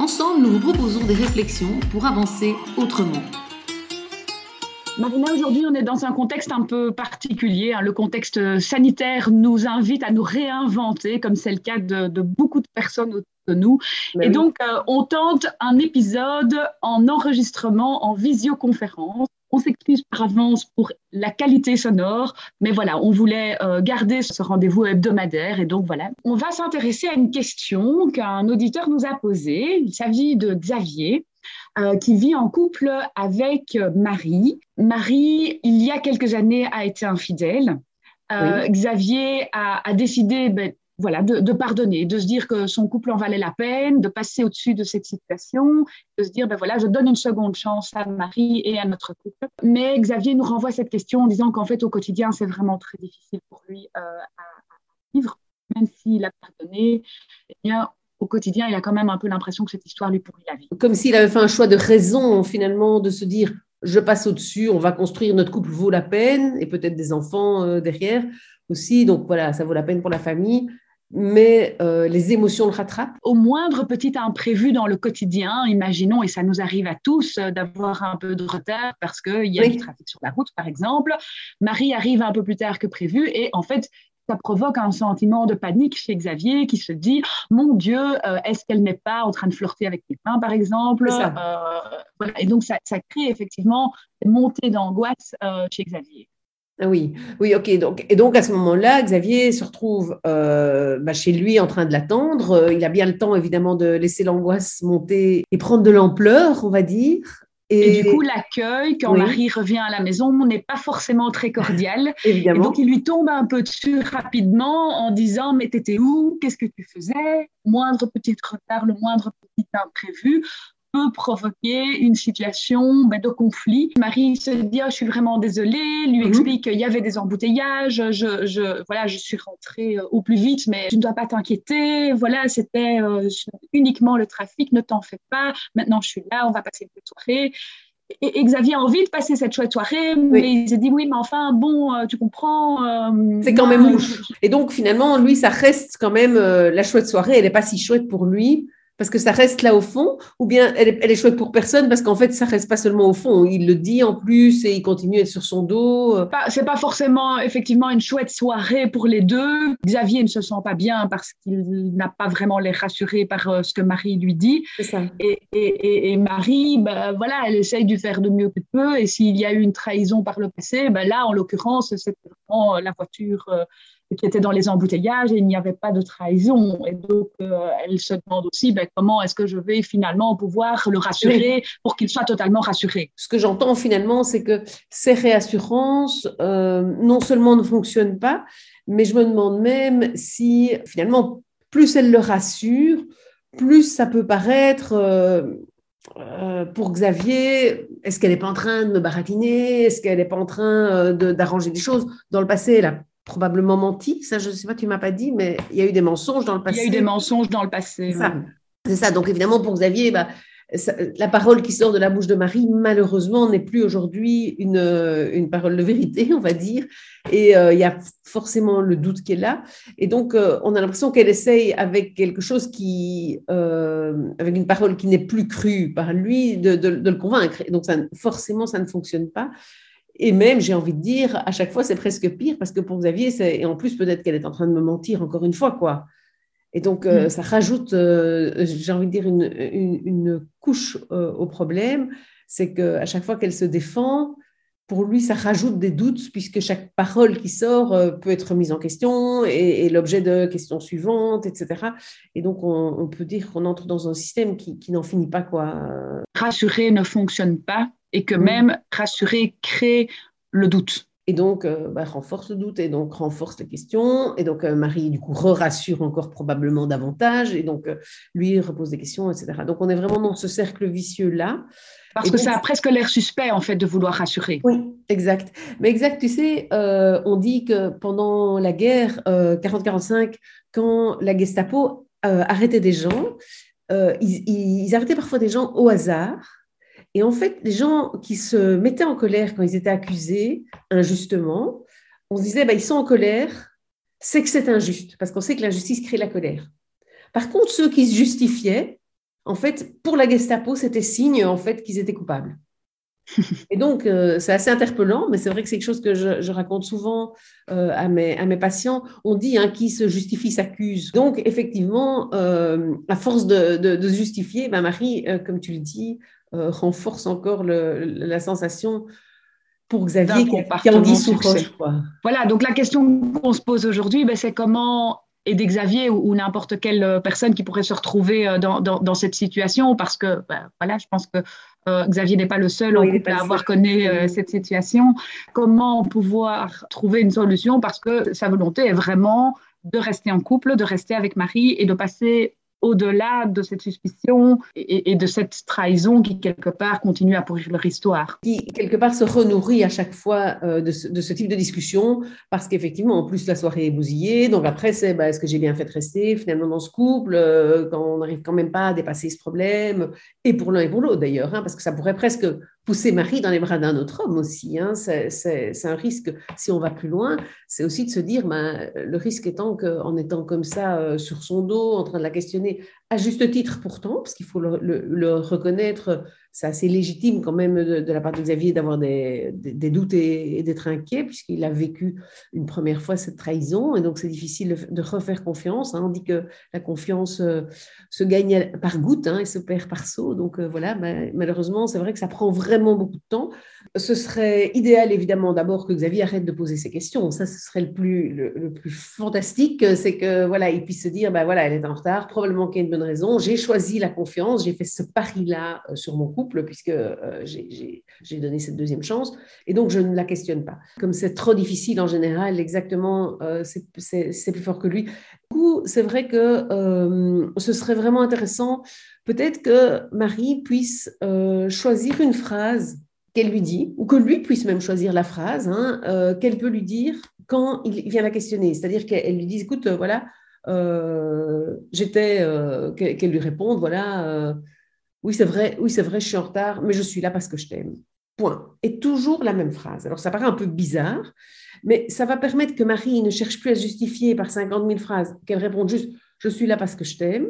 Ensemble, nous vous proposons des réflexions pour avancer autrement. Marina, aujourd'hui, on est dans un contexte un peu particulier. Hein. Le contexte sanitaire nous invite à nous réinventer, comme c'est le cas de, beaucoup de personnes autour de nous. Ben et donc, euh, on tente un épisode en enregistrement, en visioconférence. On s'excuse par avance pour la qualité sonore, mais voilà, on voulait euh, garder ce rendez-vous hebdomadaire et donc voilà. On va s'intéresser à une question qu'un auditeur nous a posée. Il s'agit de Xavier. Euh, qui vit en couple avec Marie. Marie, il y a quelques années, a été infidèle. Euh, Xavier a, décidé ben, voilà, de, pardonner, de se dire que son couple en valait la peine, de passer au-dessus de cette situation, de se dire, ben voilà, je donne une seconde chance à Marie et à notre couple. Mais Xavier nous renvoie cette question en disant qu'en fait, au quotidien, c'est vraiment très difficile pour lui euh, à, vivre, même s'il a pardonné. Eh bien, au quotidien, il a quand même un peu l'impression que cette histoire lui pourrit la vie. Comme s'il avait fait un choix de raison, finalement, de se dire, je passe au-dessus, on va construire, notre couple vaut la peine, et peut-être des enfants euh, derrière aussi. Donc voilà, ça vaut la peine pour la famille mais euh, les émotions le rattrapent. Au moindre petit imprévu dans le quotidien, imaginons, et ça nous arrive à tous, euh, d'avoir un peu de retard parce qu'il y a du trafic sur la route, par exemple. Marie arrive un peu plus tard que prévu et en fait, ça provoque un sentiment de panique chez Xavier qui se dit Mon Dieu, euh, est-ce qu'elle n'est pas en train de flirter avec quelqu'un, par exemple voilà. Et donc, ça, ça, crée effectivement une montée d'angoisse chez Xavier. Ah oui, oui, ok. Donc, et donc à ce moment-là, Xavier se retrouve euh, bah, chez lui en train de l'attendre. Euh, il a bien le temps, évidemment, de laisser l'angoisse monter et prendre de l'ampleur, on va dire. Et, du coup, l'accueil, quand Marie revient à la maison, n'est pas forcément très cordial. Évidemment. Et donc, il lui tombe un peu dessus rapidement en disant Mais t'étais où? Qu'est-ce que tu faisais? Moindre petit retard, le moindre petit imprévu peut provoquer une situation ben, de conflit. Marie se dit oh, je suis vraiment désolée, lui mhm. explique qu'il y avait des embouteillages, je, je, voilà, je suis rentrée euh, au plus vite, mais tu ne dois pas t'inquiéter, voilà, c'était euh, uniquement le trafic, ne t'en fais pas, maintenant je suis là, on va passer une soirée. Et, Xavier a envie de passer cette chouette soirée, mais il s'est dit oui, mais enfin, bon, euh, tu comprends. c'est quand même louche. Et donc finalement, lui, ça reste quand même la chouette soirée, elle n'est pas si chouette pour lui parce que ça reste là au fond, ou bien elle est, chouette pour personne parce qu'en fait ça reste pas seulement au fond, il le dit en plus et il continue à être sur son dos. C'est pas forcément effectivement une chouette soirée pour les deux. Xavier ne se sent pas bien parce qu'il n'a pas vraiment les rassuré par euh, ce que Marie lui dit. Ça. Et, et, et, Marie, ben, voilà, elle essaye de faire de mieux que peut. Et s'il y a eu une trahison par le passé, ben, là en l'occurrence c'est vraiment la voiture. Euh, qui était dans les embouteillages et il n'y avait pas de trahison. Et donc, euh, elle se demande aussi ben, comment est-ce que je vais finalement pouvoir le rassurer pour qu'il soit totalement rassuré. Ce que j'entends finalement, c'est que ces réassurances, euh, non seulement ne fonctionnent pas, mais je me demande même si finalement, plus elle le rassure, plus ça peut paraître... Euh, pour Xavier, est-ce qu'elle n'est pas en train de me baratiner? Est-ce qu'elle n'est pas en train d'arranger des choses Dans le passé, là? Probablement menti. Ça, je ne sais pas, tu m'as pas dit, mais il y a eu des mensonges dans le passé. Il y a eu des mensonges dans le passé. C'est ça. Donc évidemment, pour Xavier, bah, la parole qui sort de la bouche de Marie, malheureusement, n'est plus aujourd'hui une, une, parole de vérité, on va dire. Et euh, il y a forcément le doute qui est là. Et donc, euh, on a l'impression qu'elle essaye, avec quelque chose qui, euh, avec une parole qui n'est plus crue par lui, de, de, de le convaincre. Et donc, ça, forcément, ça ne fonctionne pas. Et même, j'ai envie de dire, à chaque fois, c'est presque pire parce que pour Xavier, et en plus, peut-être qu'elle est en train de me mentir encore une fois, quoi. Et donc, euh, mm. ça rajoute, euh, j'ai envie de dire, une, une, couche euh, au problème. C'est qu'à chaque fois qu'elle se défend, pour lui, ça rajoute des doutes puisque chaque parole qui sort peut être mise en question et, l'objet de questions suivantes, etc. Et donc, on, on peut dire qu'on entre dans un système qui, qui n'en finit pas, quoi. Rassurer ne fonctionne pas et que même rassurer crée le doute. et donc bah, renforce le doute et donc renforce les questions. Et donc Marie, du coup, rassure encore probablement davantage et donc lui repose des questions, etc. Donc on est vraiment dans ce cercle vicieux-là. Parce que ça a presque l'air suspect, en fait, de vouloir rassurer. Oui, exact. Mais exact, tu sais, on dit que pendant la guerre 40-45, quand la Gestapo arrêtait des gens, ils, ils, arrêtaient parfois des gens au hasard et en fait, les gens qui se mettaient en colère quand ils étaient accusés injustement, on se disait, bah, ils sont en colère, c'est que c'est injuste, parce qu'on sait que l'injustice crée la colère. Par contre, ceux qui se justifiaient, en fait, pour la Gestapo, c'était signe en fait qu'ils étaient coupables. Et donc, euh, c'est assez interpellant, mais c'est vrai que c'est quelque chose que je, raconte souvent euh, à, mes, à, mes, patients. On dit hein, qui se justifie s'accuse. Donc, effectivement, euh, à force de, de, se justifier, ben Marie, comme tu le dis, euh, renforce encore la sensation pour Xavier qui, en dit sous Voilà, donc la question qu'on se pose aujourd'hui, ben, c'est comment aider Xavier ou, n'importe quelle euh, personne qui pourrait se retrouver euh, dans, dans, cette situation, parce que ben, voilà, je pense que Xavier n'est pas le seul à avoir connu cette situation. Comment pouvoir trouver une solution? Parce que sa volonté est vraiment de rester en couple, de rester avec Marie et de passer au-delà de cette suspicion et, de cette trahison qui, quelque part, continue à pourrir leur histoire. Qui, quelque part, se renourrit à chaque fois euh, de, ce, type de discussion, parce qu'effectivement, en plus, la soirée est bousillée. Donc après, c'est bah, est-ce que j'ai bien fait de rester finalement dans ce couple, euh, quand on n'arrive quand même pas à dépasser ce problème, et pour l'un et pour l'autre d'ailleurs, hein, parce que ça pourrait presque pousser Marie dans les bras d'un autre homme aussi. Hein. C'est un risque, si on va plus loin, c'est aussi de se dire, ben, le risque étant qu'en étant comme ça euh, sur son dos, en train de la questionner, à juste titre pourtant, parce qu'il faut le, reconnaître, c'est assez légitime quand même de, la part de Xavier d'avoir des, doutes et, d'être inquiet, puisqu'il a vécu une première fois cette trahison, et donc c'est difficile de, refaire confiance. Hein. On dit que la confiance euh, se gagne par goutte hein, et se perd par saut, donc euh, voilà, malheureusement, c'est vrai que ça prend vraiment beaucoup de temps. Ce serait idéal, évidemment, d'abord que Xavier arrête de poser ses questions. Ça, ce serait le plus, le, plus fantastique, c'est que voilà, il puisse se dire, ben voilà, elle est en retard, probablement qu'il y a une bonne raison. J'ai choisi la confiance, j'ai fait ce pari-là euh, sur mon puisque euh, j'ai donné cette deuxième chance, et donc je ne la questionne pas. Comme c'est trop difficile en général, exactement, euh, c'est plus fort que lui. Du coup, c'est vrai que ce serait vraiment intéressant, peut-être que Marie puisse choisir une phrase qu'elle lui dit, ou que lui puisse même choisir la phrase hein, qu'elle peut lui dire quand il vient la questionner. C'est-à-dire qu'elle lui dit, écoute, voilà, euh, j'étais, euh, qu'elle lui réponde, voilà, euh, oui c'est vrai, oui c'est vrai, je suis en retard, mais je suis là parce que je t'aime. Point. Et toujours la même phrase. Alors ça paraît un peu bizarre, mais ça va permettre que Marie ne cherche plus à justifier par 50 000 phrases, qu'elle réponde juste je suis là parce que je t'aime.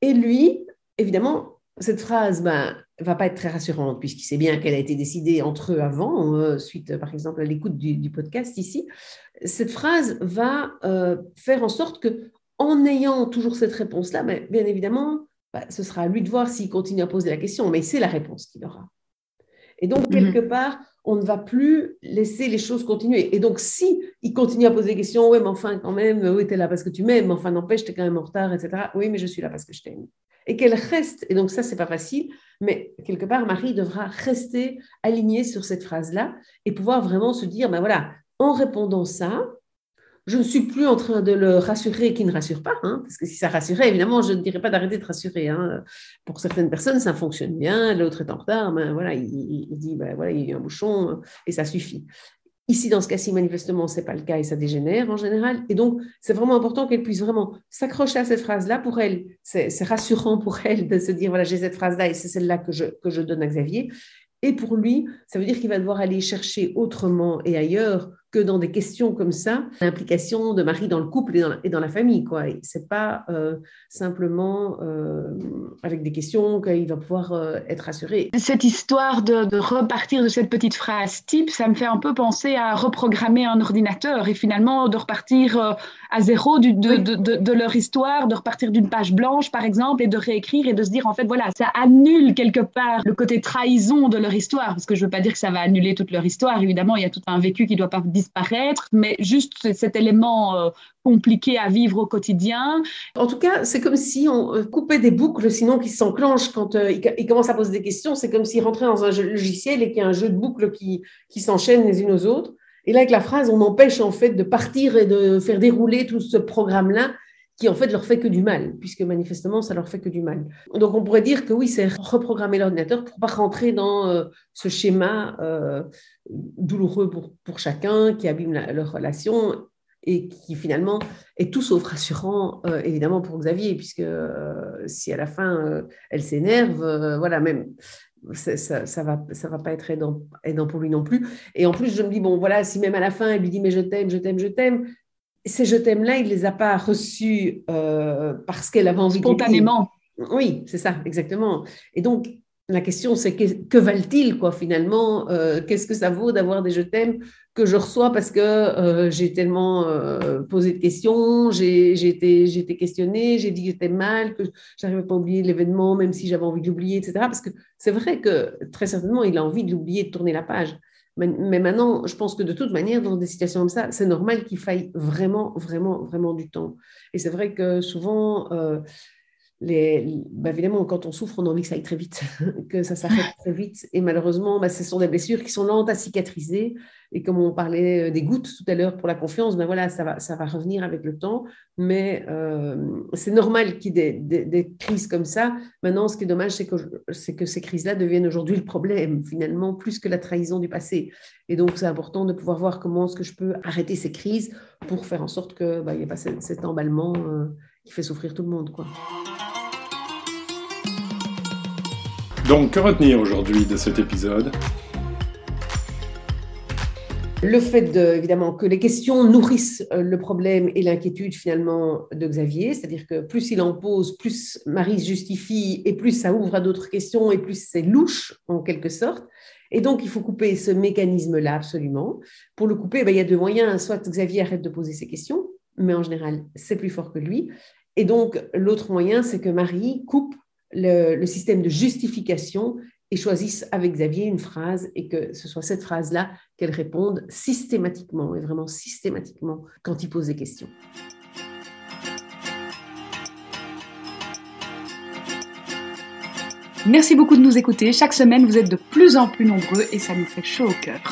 Et lui, évidemment, cette phrase ben, va pas être très rassurante puisqu'il sait bien qu'elle a été décidée entre eux avant, euh, suite par exemple à l'écoute du, podcast ici. Cette phrase va euh, faire en sorte que, en ayant toujours cette réponse-là, mais bien évidemment, bah, ce sera à lui de voir s'il continue à poser la question, mais c'est la réponse qu'il aura. Et donc, mhm. quelque part, on ne va plus laisser les choses continuer. Et donc, si il continue à poser des questions, oui, mais enfin, quand même, oui, tu es là parce que tu m'aimes, enfin, n'empêche, tu es quand même en retard, etc. Oui, mais je suis là parce que je t'aime et qu'elle reste, et donc ça, c'est pas facile, mais quelque part, Marie devra rester alignée sur cette phrase-là et pouvoir vraiment se dire, ben voilà, en répondant ça, je ne suis plus en train de le rassurer qui ne rassure pas, hein, parce que si ça rassurait, évidemment, je ne dirais pas d'arrêter de rassurer. Hein. Pour certaines personnes, ça fonctionne bien, l'autre est en retard, ben voilà, il, dit, ben voilà, il y a eu un bouchon et ça suffit. Ici, dans ce cas-ci, manifestement, ce n'est pas le cas et ça dégénère en général. Et donc, c'est vraiment important qu'elle puisse vraiment s'accrocher à cette phrase-là. Pour elle, c'est rassurant pour elle de se dire, voilà, j'ai cette phrase-là et c'est celle-là que je, que je donne à Xavier. Et pour lui, ça veut dire qu'il va devoir aller chercher autrement et ailleurs que dans des questions comme ça, l'implication de Marie dans le couple et dans la, et dans la famille. Ce n'est pas euh, simplement euh, avec des questions qu'il va pouvoir euh, être assuré. Cette histoire de, de, repartir de cette petite phrase type, ça me fait un peu penser à reprogrammer un ordinateur et finalement de repartir à zéro de, de, de, leur histoire, de repartir d'une page blanche par exemple et de réécrire et de se dire en fait voilà, ça annule quelque part le côté trahison de leur histoire parce que je ne veux pas dire que ça va annuler toute leur histoire, évidemment il y a tout un vécu qui doit pas disparaître, mais juste cet élément euh, compliqué à vivre au quotidien. En tout cas, c'est comme si on euh, coupait des boucles, sinon qui s'enclenchent quand euh, il, commence à poser des questions. C'est comme s'il rentrait dans un logiciel et qu'il y a un jeu de boucles qui, qui s'enchaînent les unes aux autres. Et là, avec la phrase, on empêche en fait de partir et de faire dérouler tout ce programme-là qui en fait leur fait que du mal, puisque manifestement ça leur fait que du mal. Donc on pourrait dire que oui, c'est reprogrammer l'ordinateur pour pas rentrer dans euh, ce schéma euh, douloureux pour, pour chacun, qui abîme leur relation et qui finalement est tout sauf rassurant, euh, évidemment, pour Xavier, puisque si à la fin elle s'énerve, voilà, même ça, ça, va, ça va pas être aidant, aidant, pour lui non plus. Et en plus, je me dis, bon, voilà, si même à la fin, elle lui dit, mais je t'aime, je t'aime, je t'aime, ces je t'aime-là, il ne les a pas reçus euh, parce qu'elle avait envie Spontanément. Oui, c'est ça, exactement. Et donc, la question, c'est que, que valent-ils, quoi, finalement euh, Qu'est-ce que ça vaut d'avoir des je t'aime que je reçois parce que euh, j'ai tellement posé de questions, j'ai été, été questionnée, j'ai dit que j'étais mal, que j'arrivais pas à oublier l'événement, même si j'avais envie de l'oublier, etc. Parce que c'est vrai que très certainement, il a envie de l'oublier, de tourner la page. Mais, maintenant, je pense que de toute manière, dans des situations comme ça, c'est normal qu'il faille vraiment, vraiment, vraiment du temps. Et c'est vrai que souvent, euh, les, bah, évidemment, quand on souffre, on a envie que ça aille très vite, que ça s'arrête très vite. Et malheureusement, bah, ce sont des blessures qui sont lentes à cicatriser. Et comme on parlait euh, des gouttes tout à l'heure pour la confiance, ben voilà, ça va, ça va revenir avec le temps. Mais euh, c'est normal qu'il y ait des, crises comme ça. Maintenant, ce qui est dommage, c'est que, ces crises-là deviennent aujourd'hui le problème, finalement, plus que la trahison du passé. Et donc, c'est important de pouvoir voir comment est-ce que je peux arrêter ces crises pour faire en sorte qu'il bah, n'y ait pas cet, emballement euh, qui fait souffrir tout le monde. Quoi. Donc, que retenir aujourd'hui de cet épisode? Le fait évidemment que les questions nourrissent euh, le problème et l'inquiétude finalement de Xavier, c'est-à-dire que plus il en pose, plus Marie se justifie et plus ça ouvre à d'autres questions et plus c'est louche en quelque sorte. Et donc il faut couper ce mécanisme-là absolument. Pour le couper, ben, il y a deux moyens. Soit Xavier arrête de poser ses questions, mais en général c'est plus fort que lui. Et donc l'autre moyen, c'est que Marie coupe le, système de justification et choisissent avec Xavier une phrase et que ce soit cette phrase-là qu'elle réponde systématiquement et vraiment systématiquement quand il pose des questions. Merci beaucoup de nous écouter. Chaque semaine, vous êtes de plus en plus nombreux et ça nous fait chaud au cœur.